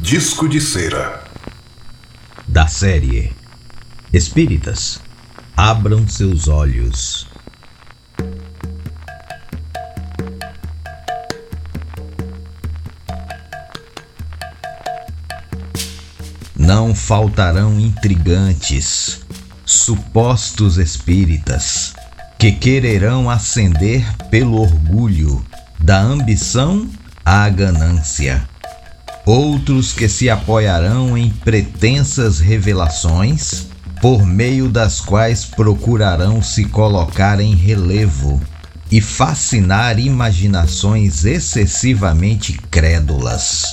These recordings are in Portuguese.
Disco de Cera. Da série Espíritas, abram seus olhos. Não faltarão intrigantes, supostos espíritas, que quererão ascender pelo orgulho, da ambição à ganância. Outros que se apoiarão em pretensas revelações, por meio das quais procurarão se colocar em relevo e fascinar imaginações excessivamente crédulas.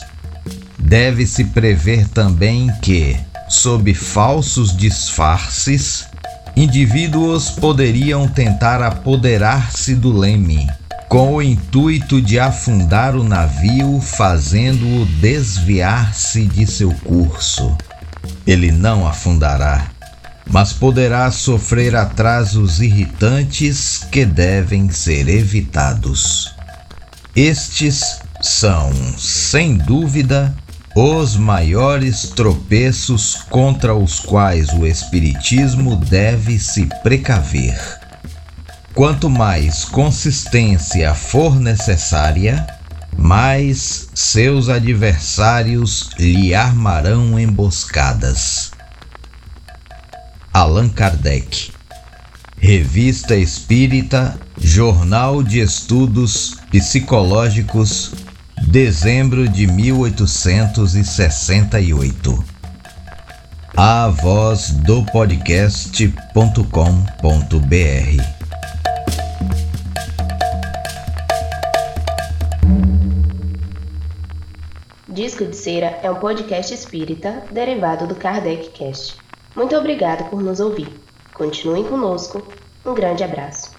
Deve-se prever também que, sob falsos disfarces, indivíduos poderiam tentar apoderar-se do leme, com o intuito de afundar o navio, fazendo-o desviar-se de seu curso. Ele não afundará, mas poderá sofrer atrasos irritantes que devem ser evitados. Estes são, sem dúvida, os maiores tropeços contra os quais o Espiritismo deve se precaver. Quanto mais consistência for necessária, mais seus adversários lhe armarão emboscadas. Allan Kardec Revista Espírita, Jornal de Estudos Psicológicos dezembro de 1868. A voz do podcast.com.br. Disco de Cera é um podcast espírita derivado do Kardec Cast. Muito obrigado por nos ouvir. Continuem conosco. Um grande abraço.